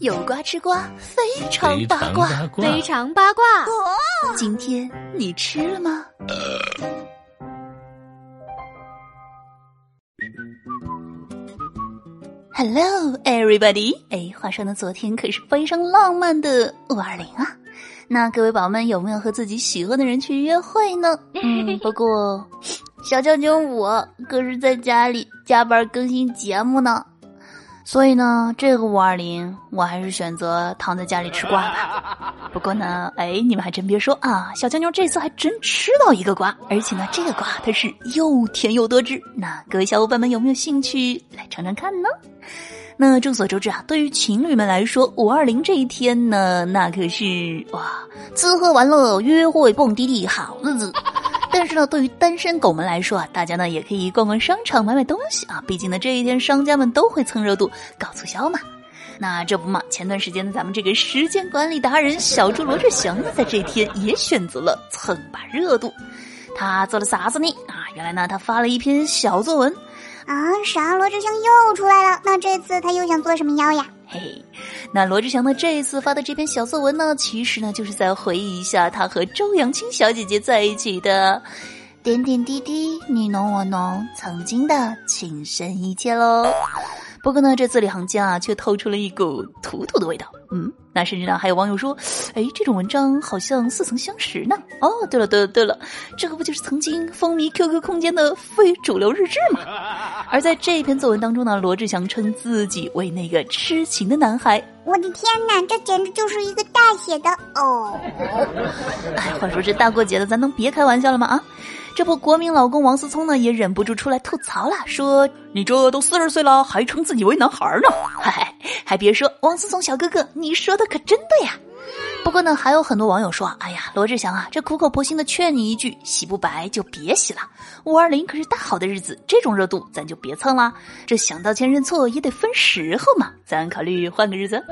有瓜吃瓜，非常八卦，非常八卦。今天你吃了吗？Hello, everybody！哎，话说呢，昨天可是非常浪漫的五二零啊。那各位宝宝们有没有和自己喜欢的人去约会呢？嗯，不过小将军我可是在家里加班更新节目呢。所以呢，这个五二零我还是选择躺在家里吃瓜吧。不过呢，哎，你们还真别说啊，小娇妞这次还真吃到一个瓜，而且呢，这个瓜它是又甜又多汁。那各位小伙伴们有没有兴趣来尝尝看呢？那众所周知啊，对于情侣们来说，五二零这一天呢，那可是哇，吃喝玩乐、约会、蹦迪的好日子。但是呢，对于单身狗们来说啊，大家呢也可以逛逛商场、买买东西啊。毕竟呢，这一天商家们都会蹭热度、搞促销嘛。那这不嘛，前段时间呢，咱们这个时间管理达人小猪罗志祥呢，在这一天也选择了蹭把热度。他做了啥子呢？啊，原来呢，他发了一篇小作文。啊，啥？罗志祥又出来了？那这次他又想做什么妖呀？嘿嘿，那罗志祥呢？这一次发的这篇小作文呢，其实呢，就是在回忆一下他和周扬青小姐姐在一起的点点滴滴，你侬我侬，曾经的情深意切喽。不过呢，这字里行间啊，却透出了一股土土的味道。嗯，那甚至呢，还有网友说，哎，这种文章好像似曾相识呢。哦，对了，对了，对了，这个不就是曾经风靡 QQ 空间的非主流日志吗？而在这篇作文当中呢，罗志祥称自己为那个痴情的男孩。我的天哪，这简直就是一个大写的哦！哎，话说这大过节的，咱能别开玩笑了吗？啊！这不，国民老公王思聪呢也忍不住出来吐槽了，说：“你这都四十岁了，还称自己为男孩呢？” 嗨，还别说，王思聪小哥哥，你说的可真对呀。不过呢，还有很多网友说：“哎呀，罗志祥啊，这苦口婆心的劝你一句，洗不白就别洗了。五二零可是大好的日子，这种热度咱就别蹭啦。这想道歉认错也得分时候嘛，咱考虑换个日子。”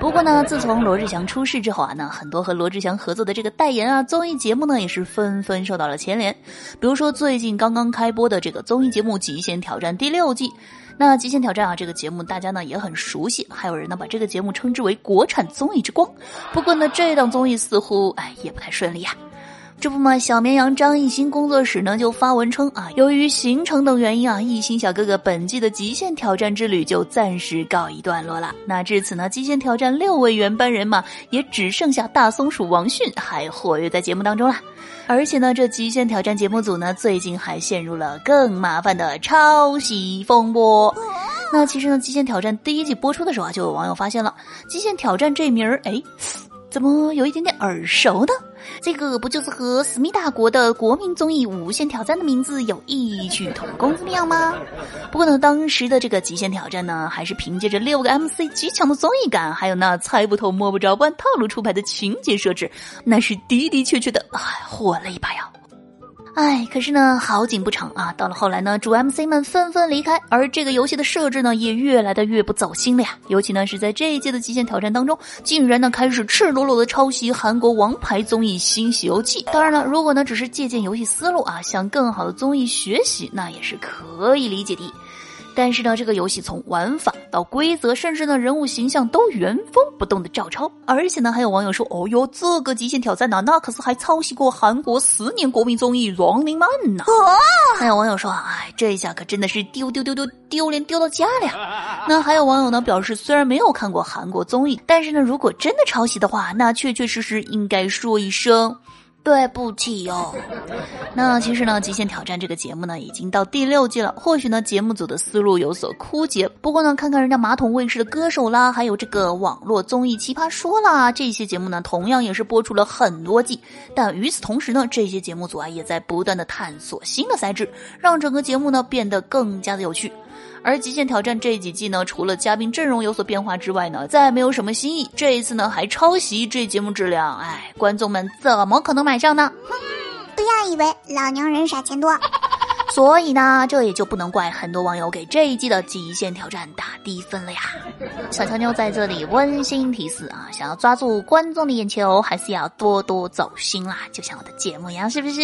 不过呢，自从罗志祥出事之后啊，那很多和罗志祥合作的这个代言啊、综艺节目呢，也是纷纷受到了牵连。比如说最近刚刚开播的这个综艺节目《极限挑战》第六季。那《极限挑战》啊，这个节目大家呢也很熟悉，还有人呢把这个节目称之为国产综艺之光。不过呢，这档综艺似乎哎也不太顺利呀。这不嘛，小绵羊张艺兴工作室呢就发文称啊，由于行程等原因啊，艺兴小哥哥本季的极限挑战之旅就暂时告一段落了。那至此呢，极限挑战六位原班人马也只剩下大松鼠王迅还活跃在节目当中了。而且呢，这极限挑战节目组呢，最近还陷入了更麻烦的抄袭风波。那其实呢，极限挑战第一季播出的时候啊，就有网友发现了极限挑战这名儿，哎，怎么有一点点耳熟呢？这个不就是和思密达国的国民综艺《无限挑战》的名字有异曲同工之妙吗？不过呢，当时的这个极限挑战呢，还是凭借着六个 MC 极强的综艺感，还有那猜不透摸不着不按套路出牌的情节设置，那是的的确确的，哎，火了一把呀。哎，可是呢，好景不长啊！到了后来呢，主 MC 们纷纷离开，而这个游戏的设置呢，也越来的越不走心了呀。尤其呢，是在这一届的极限挑战当中，竟然呢开始赤裸裸的抄袭韩国王牌综艺《新西游记》。当然了，如果呢只是借鉴游戏思路啊，向更好的综艺学习，那也是可以理解的。但是呢，这个游戏从玩法到规则，甚至呢人物形象都原封不动的照抄，而且呢，还有网友说：“哦哟，这个极限挑战呢，那可是还抄袭过韩国十年国民综艺《Running Man》呢。”还有网友说：“哎，这下可真的是丢丢丢丢丢脸丢到家了呀。”那还有网友呢表示，虽然没有看过韩国综艺，但是呢，如果真的抄袭的话，那确确实实应该说一声。对不起哟，那其实呢，《极限挑战》这个节目呢，已经到第六季了。或许呢，节目组的思路有所枯竭。不过呢，看看人家马桶卫视的歌手啦，还有这个网络综艺《奇葩说》啦，这些节目呢，同样也是播出了很多季。但与此同时呢，这些节目组啊，也在不断的探索新的赛制，让整个节目呢变得更加的有趣。而《极限挑战》这几季呢，除了嘉宾阵容有所变化之外呢，再没有什么新意。这一次呢，还抄袭，这节目质量，哎，观众们怎么可能买账呢？不要以为老娘人傻钱多。所以呢，这也就不能怪很多网友给这一季的极限挑战打低分了呀。小乔妞在这里温馨提示啊，想要抓住观众的眼球，还是要多多走心啦，就像我的节目一样，是不是？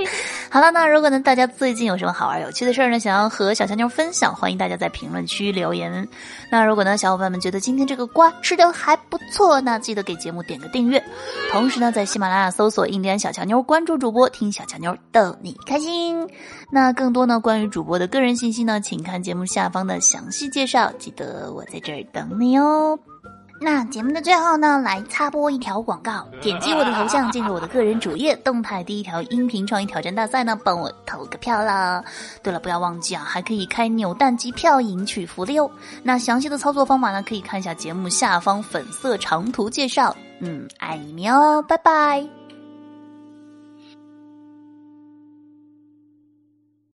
好了，那如果呢，大家最近有什么好玩有趣的事儿呢，想要和小乔妞分享，欢迎大家在评论区留言。那如果呢，小伙伴们觉得今天这个瓜吃的还不错，那记得给节目点个订阅，同时呢，在喜马拉雅搜索“印第安小乔妞”，关注主播，听小乔妞逗你开心。那更多呢，关于主播的个人信息呢，请看节目下方的详细介绍。记得我在这儿等你哦。那节目的最后呢，来插播一条广告，点击我的头像进入我的个人主页，动态第一条音频创意挑战大赛呢，帮我投个票啦。对了，不要忘记啊，还可以开扭蛋机票赢取福利哦。那详细的操作方法呢，可以看一下节目下方粉色长图介绍。嗯，爱你们哦，拜拜。